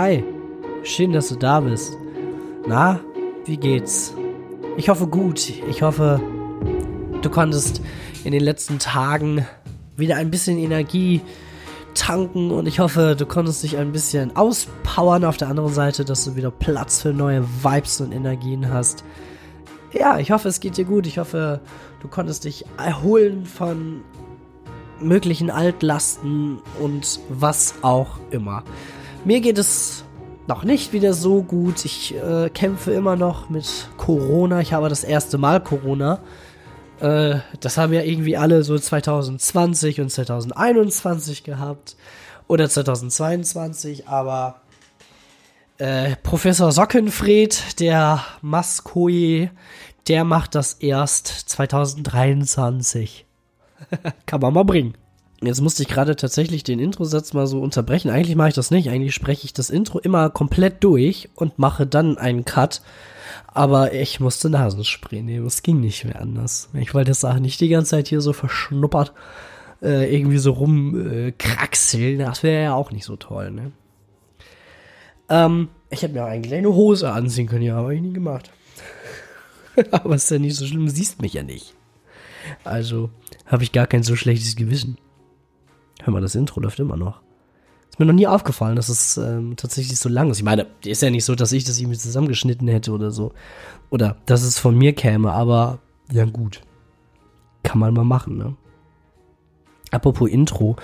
Hi, schön, dass du da bist. Na, wie geht's? Ich hoffe gut. Ich hoffe, du konntest in den letzten Tagen wieder ein bisschen Energie tanken und ich hoffe, du konntest dich ein bisschen auspowern auf der anderen Seite, dass du wieder Platz für neue Vibes und Energien hast. Ja, ich hoffe, es geht dir gut. Ich hoffe, du konntest dich erholen von möglichen Altlasten und was auch immer. Mir geht es noch nicht wieder so gut. Ich äh, kämpfe immer noch mit Corona. Ich habe das erste Mal Corona. Äh, das haben ja irgendwie alle so 2020 und 2021 gehabt. Oder 2022, aber äh, Professor Sockenfred, der Maskoje, der macht das erst 2023. Kann man mal bringen. Jetzt musste ich gerade tatsächlich den Introsatz mal so unterbrechen. Eigentlich mache ich das nicht. Eigentlich spreche ich das Intro immer komplett durch und mache dann einen Cut. Aber ich musste Nasenspray nehmen. Es ging nicht mehr anders. Ich wollte das auch nicht die ganze Zeit hier so verschnuppert äh, irgendwie so rumkraxeln. Äh, das wäre ja auch nicht so toll, ne? Ähm, ich hätte mir auch eigentlich eine Hose anziehen können, ja, habe ich nie gemacht. Aber ist ja nicht so schlimm, siehst mich ja nicht. Also habe ich gar kein so schlechtes Gewissen. Hör mal, das Intro läuft immer noch. Ist mir noch nie aufgefallen, dass es ähm, tatsächlich so lang ist. Ich meine, ist ja nicht so, dass ich das irgendwie zusammengeschnitten hätte oder so. Oder dass es von mir käme, aber ja gut. Kann man mal machen, ne? Apropos Intro.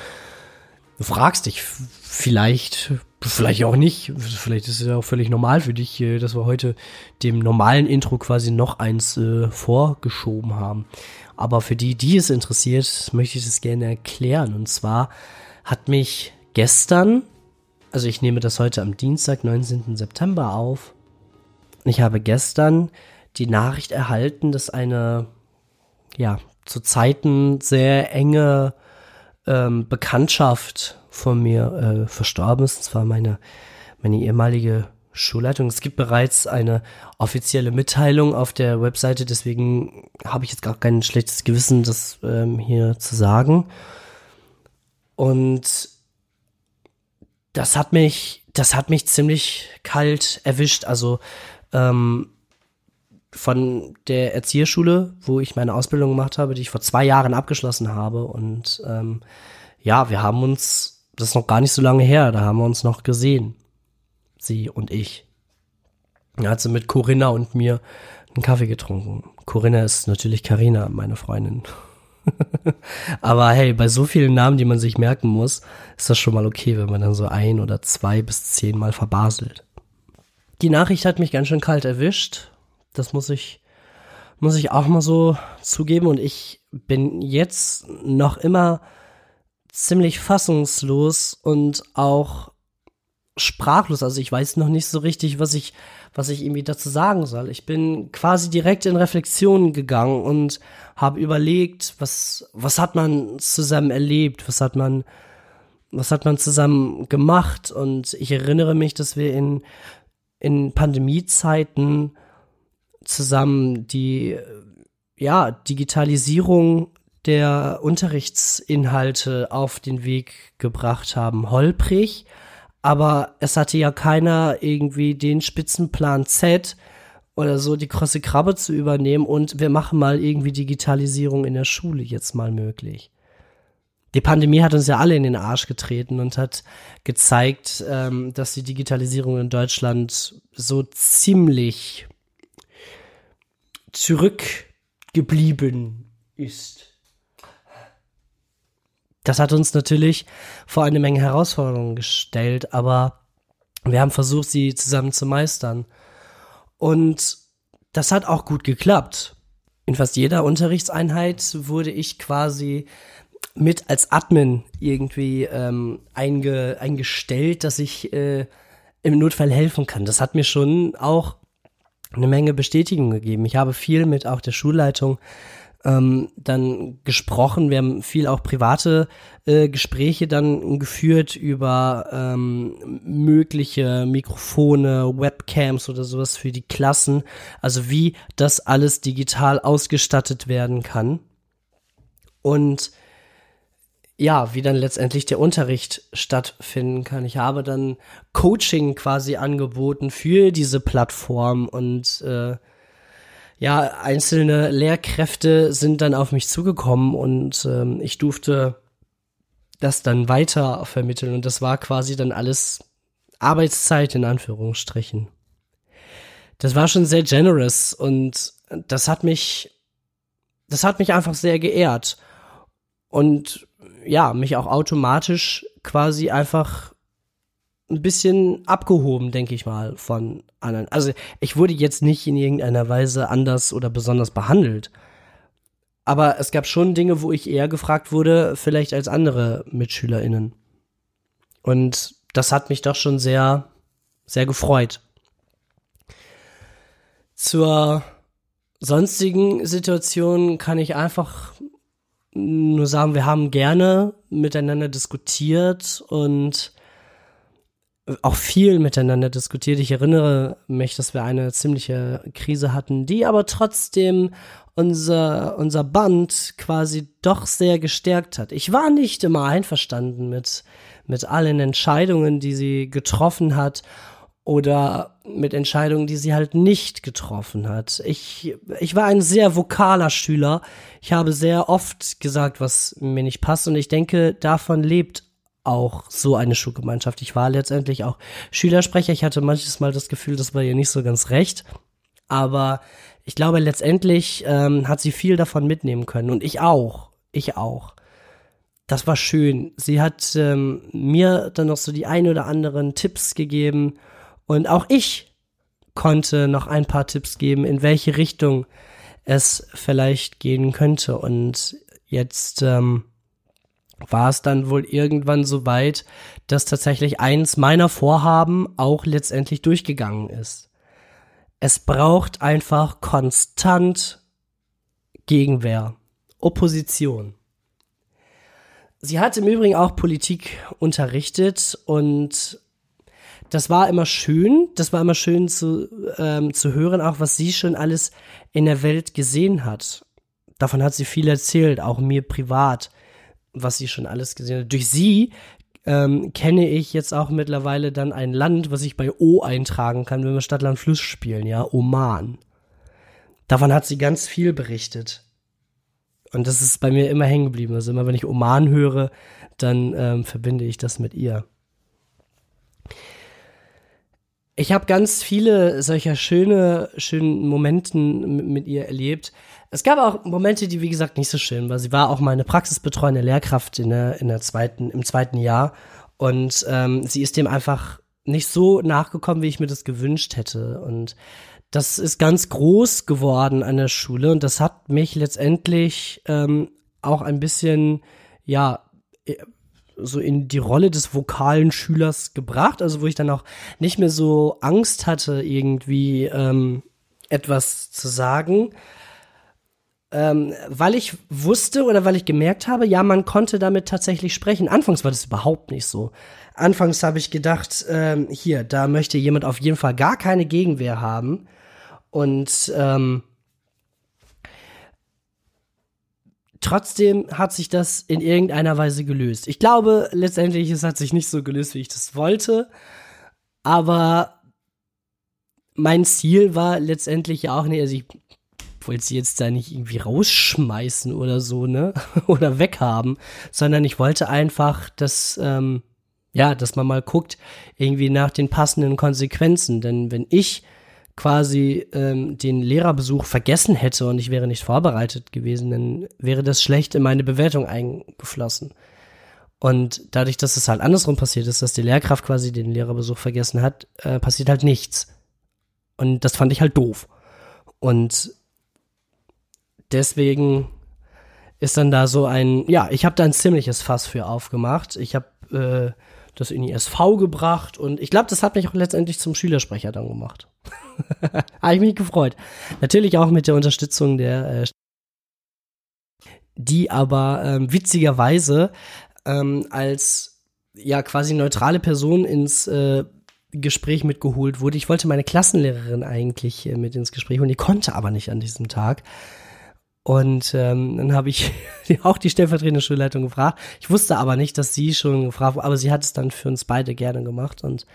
Du fragst dich vielleicht, vielleicht auch nicht, vielleicht ist es ja auch völlig normal für dich, äh, dass wir heute dem normalen Intro quasi noch eins äh, vorgeschoben haben. Aber für die, die es interessiert, möchte ich das gerne erklären. Und zwar hat mich gestern, also ich nehme das heute am Dienstag, 19. September auf. Ich habe gestern die Nachricht erhalten, dass eine, ja, zu Zeiten sehr enge ähm, Bekanntschaft von mir äh, verstorben ist. Und zwar meine, meine ehemalige Schulleitung. Es gibt bereits eine offizielle Mitteilung auf der Webseite, deswegen habe ich jetzt gar kein schlechtes Gewissen, das ähm, hier zu sagen. Und das hat mich, das hat mich ziemlich kalt erwischt. Also ähm, von der Erzieherschule, wo ich meine Ausbildung gemacht habe, die ich vor zwei Jahren abgeschlossen habe. Und ähm, ja, wir haben uns, das ist noch gar nicht so lange her, da haben wir uns noch gesehen sie und ich. Da hat sie mit Corinna und mir einen Kaffee getrunken. Corinna ist natürlich Karina, meine Freundin. Aber hey, bei so vielen Namen, die man sich merken muss, ist das schon mal okay, wenn man dann so ein oder zwei bis zehnmal verbaselt. Die Nachricht hat mich ganz schön kalt erwischt. Das muss ich, muss ich auch mal so zugeben. Und ich bin jetzt noch immer ziemlich fassungslos und auch sprachlos. Also ich weiß noch nicht so richtig, was ich, was ich irgendwie dazu sagen soll. Ich bin quasi direkt in Reflexion gegangen und habe überlegt, was, was hat man zusammen erlebt, was hat man, was hat man zusammen gemacht. Und ich erinnere mich, dass wir in, in Pandemiezeiten zusammen die, ja, Digitalisierung der Unterrichtsinhalte auf den Weg gebracht haben. Holprig, aber es hatte ja keiner irgendwie den Spitzenplan Z oder so die krosse Krabbe zu übernehmen und wir machen mal irgendwie Digitalisierung in der Schule jetzt mal möglich. Die Pandemie hat uns ja alle in den Arsch getreten und hat gezeigt, ähm, dass die Digitalisierung in Deutschland so ziemlich zurückgeblieben ist das hat uns natürlich vor eine Menge Herausforderungen gestellt, aber wir haben versucht, sie zusammen zu meistern. Und das hat auch gut geklappt. In fast jeder Unterrichtseinheit wurde ich quasi mit als Admin irgendwie ähm, einge, eingestellt, dass ich äh, im Notfall helfen kann. Das hat mir schon auch eine Menge Bestätigung gegeben. Ich habe viel mit auch der Schulleitung ähm, dann gesprochen. Wir haben viel auch private äh, Gespräche dann geführt über ähm, mögliche Mikrofone, Webcams oder sowas für die Klassen. Also wie das alles digital ausgestattet werden kann. Und ja, wie dann letztendlich der Unterricht stattfinden kann. Ich habe dann Coaching quasi angeboten für diese Plattform und äh, ja, einzelne Lehrkräfte sind dann auf mich zugekommen und ähm, ich durfte das dann weiter vermitteln und das war quasi dann alles Arbeitszeit in Anführungsstrichen. Das war schon sehr generous und das hat mich, das hat mich einfach sehr geehrt und ja, mich auch automatisch quasi einfach ein bisschen abgehoben, denke ich mal, von anderen. Also ich wurde jetzt nicht in irgendeiner Weise anders oder besonders behandelt. Aber es gab schon Dinge, wo ich eher gefragt wurde, vielleicht als andere MitschülerInnen. Und das hat mich doch schon sehr, sehr gefreut. Zur sonstigen Situation kann ich einfach nur sagen, wir haben gerne miteinander diskutiert und auch viel miteinander diskutiert. Ich erinnere mich, dass wir eine ziemliche Krise hatten, die aber trotzdem unser, unser Band quasi doch sehr gestärkt hat. Ich war nicht immer einverstanden mit, mit allen Entscheidungen, die sie getroffen hat oder mit Entscheidungen, die sie halt nicht getroffen hat. Ich, ich war ein sehr vokaler Schüler. Ich habe sehr oft gesagt, was mir nicht passt und ich denke, davon lebt auch so eine Schulgemeinschaft. Ich war letztendlich auch Schülersprecher. Ich hatte manches Mal das Gefühl, das war ihr nicht so ganz recht. Aber ich glaube, letztendlich ähm, hat sie viel davon mitnehmen können und ich auch. Ich auch. Das war schön. Sie hat ähm, mir dann noch so die ein oder anderen Tipps gegeben und auch ich konnte noch ein paar Tipps geben, in welche Richtung es vielleicht gehen könnte. Und jetzt ähm, war es dann wohl irgendwann so weit, dass tatsächlich eins meiner Vorhaben auch letztendlich durchgegangen ist. Es braucht einfach konstant Gegenwehr, Opposition. Sie hat im Übrigen auch Politik unterrichtet und das war immer schön, das war immer schön zu, ähm, zu hören, auch was sie schon alles in der Welt gesehen hat. Davon hat sie viel erzählt, auch mir privat, was sie schon alles gesehen hat. Durch sie ähm, kenne ich jetzt auch mittlerweile dann ein Land, was ich bei O eintragen kann, wenn wir Stadtland Fluss spielen, ja, Oman. Davon hat sie ganz viel berichtet. Und das ist bei mir immer hängen geblieben. Also immer wenn ich Oman höre, dann ähm, verbinde ich das mit ihr. Ich habe ganz viele solcher schöne, schönen Momenten mit ihr erlebt. Es gab auch Momente, die wie gesagt nicht so schön waren. Sie war auch meine praxisbetreuende Lehrkraft in der, in der zweiten, im zweiten Jahr und ähm, sie ist dem einfach nicht so nachgekommen, wie ich mir das gewünscht hätte. Und das ist ganz groß geworden an der Schule und das hat mich letztendlich ähm, auch ein bisschen, ja, so in die Rolle des vokalen Schülers gebracht, also wo ich dann auch nicht mehr so Angst hatte, irgendwie ähm, etwas zu sagen, ähm, weil ich wusste oder weil ich gemerkt habe, ja, man konnte damit tatsächlich sprechen. Anfangs war das überhaupt nicht so. Anfangs habe ich gedacht, ähm, hier, da möchte jemand auf jeden Fall gar keine Gegenwehr haben und ähm, Trotzdem hat sich das in irgendeiner Weise gelöst. Ich glaube, letztendlich, es hat sich nicht so gelöst, wie ich das wollte. Aber mein Ziel war letztendlich ja auch nicht, also ich wollte sie jetzt da nicht irgendwie rausschmeißen oder so, ne? oder weghaben, sondern ich wollte einfach, dass, ähm, ja, dass man mal guckt, irgendwie nach den passenden Konsequenzen. Denn wenn ich quasi ähm, den Lehrerbesuch vergessen hätte und ich wäre nicht vorbereitet gewesen, dann wäre das schlecht in meine Bewertung eingeflossen. Und dadurch, dass es halt andersrum passiert ist, dass die Lehrkraft quasi den Lehrerbesuch vergessen hat, äh, passiert halt nichts. Und das fand ich halt doof. Und deswegen ist dann da so ein, ja, ich habe da ein ziemliches Fass für aufgemacht. Ich habe äh, das in die SV gebracht und ich glaube, das hat mich auch letztendlich zum Schülersprecher dann gemacht. Habe ich mich gefreut. Natürlich auch mit der Unterstützung der, äh, die aber ähm, witzigerweise ähm, als ja quasi neutrale Person ins äh, Gespräch mitgeholt wurde. Ich wollte meine Klassenlehrerin eigentlich äh, mit ins Gespräch und die konnte aber nicht an diesem Tag. Und ähm, dann habe ich auch die stellvertretende Schulleitung gefragt. Ich wusste aber nicht, dass sie schon gefragt wurde, aber sie hat es dann für uns beide gerne gemacht. Und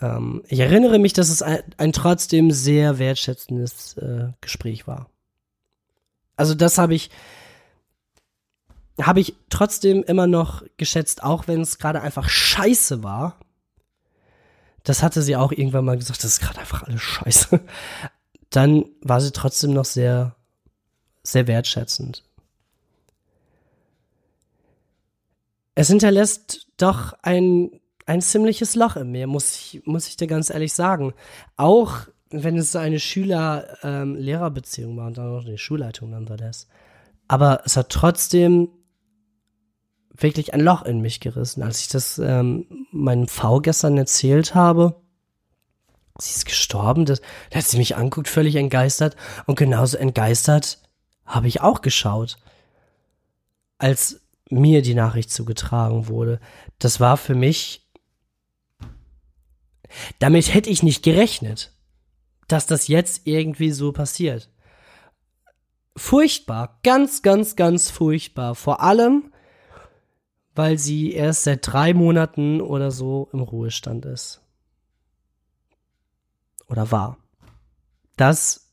ähm, ich erinnere mich, dass es ein, ein trotzdem sehr wertschätzendes äh, Gespräch war. Also das habe ich, habe ich trotzdem immer noch geschätzt, auch wenn es gerade einfach scheiße war. Das hatte sie auch irgendwann mal gesagt, das ist gerade einfach alles scheiße. Dann war sie trotzdem noch sehr sehr wertschätzend. Es hinterlässt doch ein, ein ziemliches Loch in mir, muss ich, muss ich dir ganz ehrlich sagen. Auch wenn es eine Schüler-Lehrer-Beziehung ähm, war und dann auch die Schulleitung nonetheless. Aber es hat trotzdem wirklich ein Loch in mich gerissen, als ich das ähm, meinem V gestern erzählt habe. Sie ist gestorben, das, da hat sie mich anguckt, völlig entgeistert und genauso entgeistert habe ich auch geschaut, als mir die Nachricht zugetragen wurde. Das war für mich, damit hätte ich nicht gerechnet, dass das jetzt irgendwie so passiert. Furchtbar, ganz, ganz, ganz furchtbar. Vor allem, weil sie erst seit drei Monaten oder so im Ruhestand ist. Oder war. Das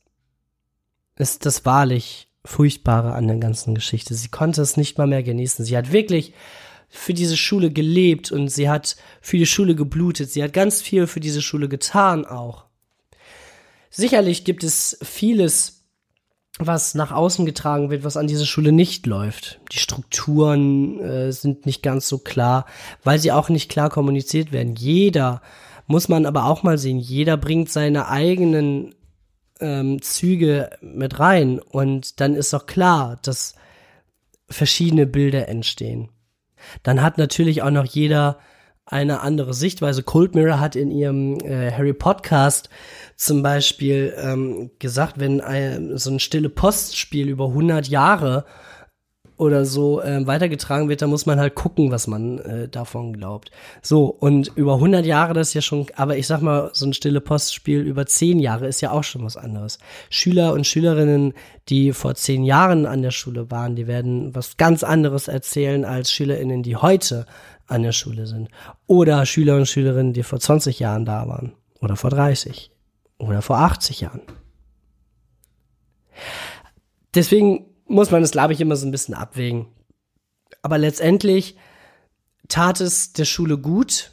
ist das wahrlich Furchtbare an der ganzen Geschichte. Sie konnte es nicht mal mehr genießen. Sie hat wirklich für diese Schule gelebt und sie hat für die Schule geblutet. Sie hat ganz viel für diese Schule getan auch. Sicherlich gibt es vieles, was nach außen getragen wird, was an dieser Schule nicht läuft. Die Strukturen äh, sind nicht ganz so klar, weil sie auch nicht klar kommuniziert werden. Jeder muss man aber auch mal sehen, jeder bringt seine eigenen ähm, Züge mit rein und dann ist doch klar, dass verschiedene Bilder entstehen. Dann hat natürlich auch noch jeder eine andere Sichtweise. Cold Mirror hat in ihrem äh, Harry Podcast zum Beispiel ähm, gesagt, wenn ein, so ein stille Postspiel über 100 Jahre oder so äh, weitergetragen wird, dann muss man halt gucken, was man äh, davon glaubt. So, und über 100 Jahre, das ist ja schon, aber ich sag mal, so ein stille Postspiel über 10 Jahre ist ja auch schon was anderes. Schüler und Schülerinnen, die vor 10 Jahren an der Schule waren, die werden was ganz anderes erzählen als SchülerInnen, die heute an der Schule sind. Oder Schüler und Schülerinnen, die vor 20 Jahren da waren. Oder vor 30. Oder vor 80 Jahren. Deswegen muss man es, glaube ich, immer so ein bisschen abwägen. Aber letztendlich tat es der Schule gut,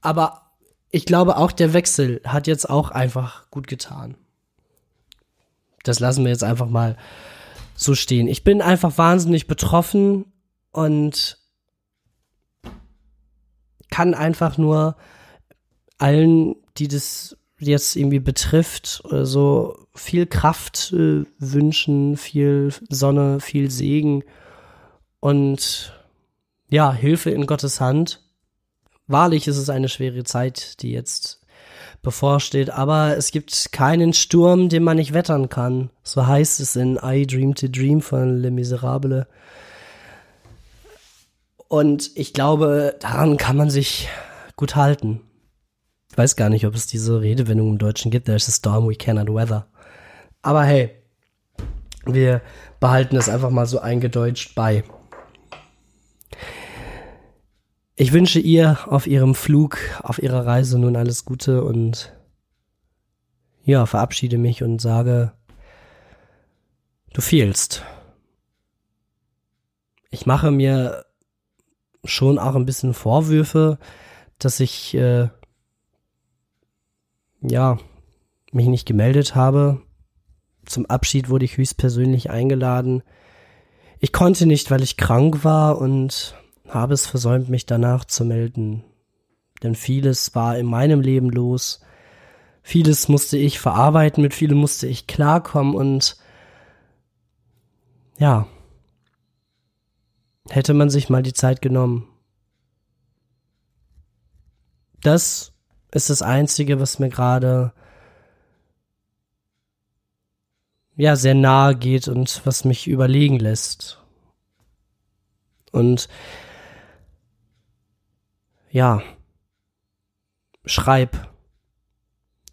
aber ich glaube auch der Wechsel hat jetzt auch einfach gut getan. Das lassen wir jetzt einfach mal so stehen. Ich bin einfach wahnsinnig betroffen und kann einfach nur allen, die das jetzt irgendwie betrifft, oder so viel Kraft äh, wünschen, viel Sonne, viel Segen und ja, Hilfe in Gottes Hand. Wahrlich ist es eine schwere Zeit, die jetzt bevorsteht, aber es gibt keinen Sturm, den man nicht wettern kann. So heißt es in I Dream to Dream von Le Miserable. Und ich glaube, daran kann man sich gut halten. Ich weiß gar nicht, ob es diese Redewendung im Deutschen gibt. There's a storm we cannot weather. Aber hey, wir behalten es einfach mal so eingedeutscht bei. Ich wünsche ihr auf ihrem Flug, auf ihrer Reise nun alles Gute und ja, verabschiede mich und sage, du fehlst. Ich mache mir schon auch ein bisschen Vorwürfe, dass ich äh, ja, mich nicht gemeldet habe. Zum Abschied wurde ich höchstpersönlich eingeladen. Ich konnte nicht, weil ich krank war und habe es versäumt, mich danach zu melden. Denn vieles war in meinem Leben los. Vieles musste ich verarbeiten, mit vielem musste ich klarkommen und ja, hätte man sich mal die Zeit genommen. Das ist das Einzige, was mir gerade ja sehr nahe geht und was mich überlegen lässt. Und ja, schreib.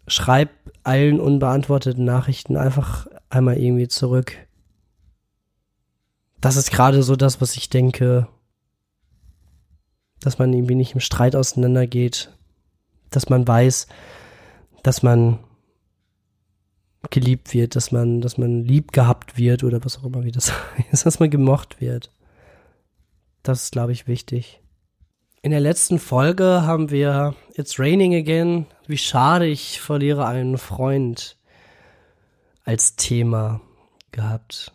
Schreib allen unbeantworteten Nachrichten einfach einmal irgendwie zurück. Das ist gerade so das, was ich denke, dass man irgendwie nicht im Streit auseinandergeht, dass man weiß, dass man geliebt wird, dass man, dass man lieb gehabt wird oder was auch immer wie das heißt, dass man gemocht wird. Das ist, glaube ich, wichtig. In der letzten Folge haben wir It's Raining Again. Wie schade, ich verliere einen Freund als Thema gehabt.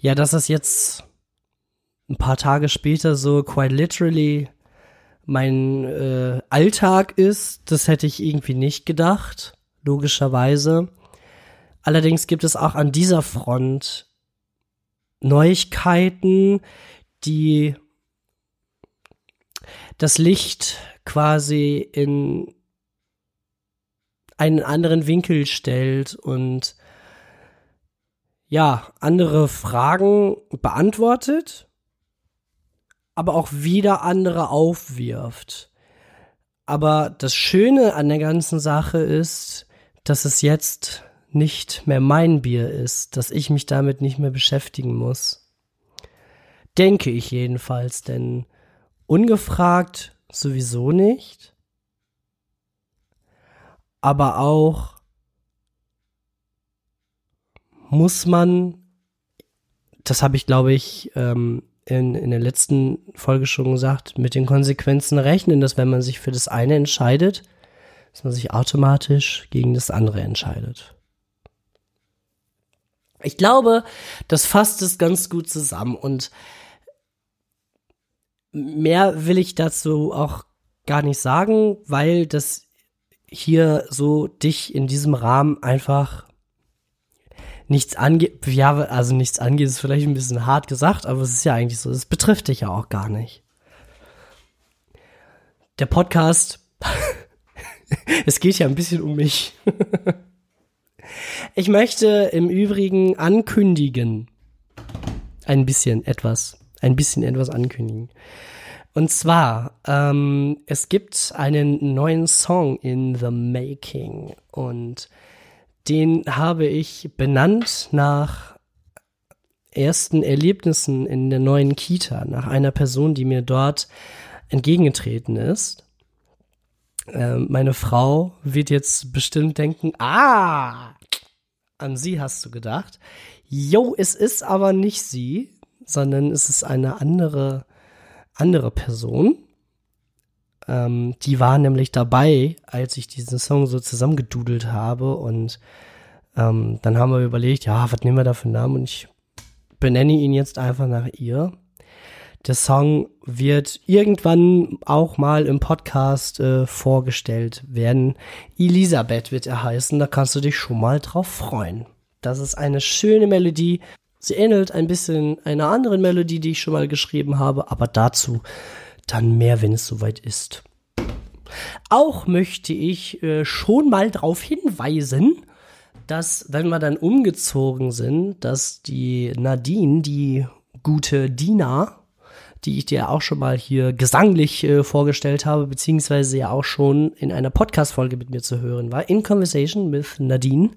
Ja, dass das jetzt ein paar Tage später so quite literally mein äh, Alltag ist, das hätte ich irgendwie nicht gedacht, logischerweise. Allerdings gibt es auch an dieser Front Neuigkeiten, die das Licht quasi in einen anderen Winkel stellt und ja, andere Fragen beantwortet aber auch wieder andere aufwirft. Aber das Schöne an der ganzen Sache ist, dass es jetzt nicht mehr mein Bier ist, dass ich mich damit nicht mehr beschäftigen muss. Denke ich jedenfalls, denn ungefragt sowieso nicht. Aber auch muss man, das habe ich glaube ich ähm, in, in der letzten Folge schon gesagt, mit den Konsequenzen rechnen, dass wenn man sich für das eine entscheidet, dass man sich automatisch gegen das andere entscheidet. Ich glaube, das fasst es ganz gut zusammen und mehr will ich dazu auch gar nicht sagen, weil das hier so dich in diesem Rahmen einfach nichts angeht, ja, also nichts angeht, ist vielleicht ein bisschen hart gesagt, aber es ist ja eigentlich so, es betrifft dich ja auch gar nicht. Der Podcast, es geht ja ein bisschen um mich. ich möchte im Übrigen ankündigen, ein bisschen etwas, ein bisschen etwas ankündigen. Und zwar, ähm, es gibt einen neuen Song in the making und den habe ich benannt nach ersten Erlebnissen in der neuen Kita, nach einer Person, die mir dort entgegengetreten ist. Ähm, meine Frau wird jetzt bestimmt denken, ah, an sie hast du gedacht. Jo, es ist aber nicht sie, sondern es ist eine andere, andere Person. Ähm, die war nämlich dabei, als ich diesen Song so zusammengedudelt habe und ähm, dann haben wir überlegt, ja, was nehmen wir da für einen Namen und ich benenne ihn jetzt einfach nach ihr. Der Song wird irgendwann auch mal im Podcast äh, vorgestellt werden. Elisabeth wird er heißen, da kannst du dich schon mal drauf freuen. Das ist eine schöne Melodie. Sie ähnelt ein bisschen einer anderen Melodie, die ich schon mal geschrieben habe, aber dazu dann mehr, wenn es soweit ist. Auch möchte ich äh, schon mal darauf hinweisen, dass, wenn wir dann umgezogen sind, dass die Nadine, die gute Dina, die ich dir auch schon mal hier gesanglich äh, vorgestellt habe, beziehungsweise ja auch schon in einer Podcast-Folge mit mir zu hören war, in Conversation with Nadine,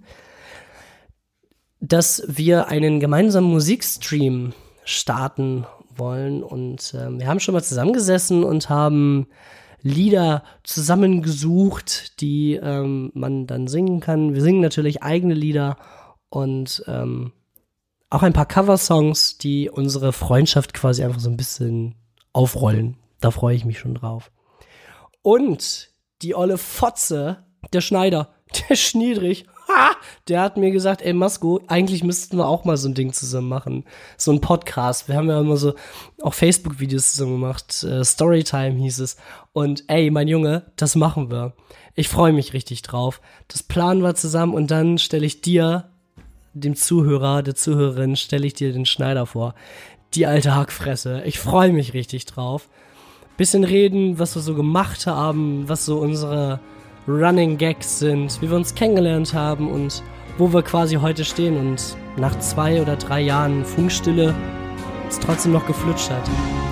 dass wir einen gemeinsamen Musikstream starten wollen. Und äh, wir haben schon mal zusammengesessen und haben Lieder zusammengesucht, die ähm, man dann singen kann. Wir singen natürlich eigene Lieder und ähm, auch ein paar Coversongs, die unsere Freundschaft quasi einfach so ein bisschen aufrollen. Da freue ich mich schon drauf. Und die olle Fotze, der Schneider, der Schniedrich, der hat mir gesagt, ey Masko, eigentlich müssten wir auch mal so ein Ding zusammen machen. So ein Podcast. Wir haben ja immer so auch Facebook-Videos zusammen gemacht. Äh, Storytime hieß es. Und ey, mein Junge, das machen wir. Ich freue mich richtig drauf. Das planen wir zusammen und dann stelle ich dir, dem Zuhörer, der Zuhörerin, stelle ich dir den Schneider vor. Die alte Hackfresse. Ich freue mich richtig drauf. Bisschen reden, was wir so gemacht haben, was so unsere Running Gags sind, wie wir uns kennengelernt haben und wo wir quasi heute stehen und nach zwei oder drei Jahren Funkstille es trotzdem noch geflutscht hat.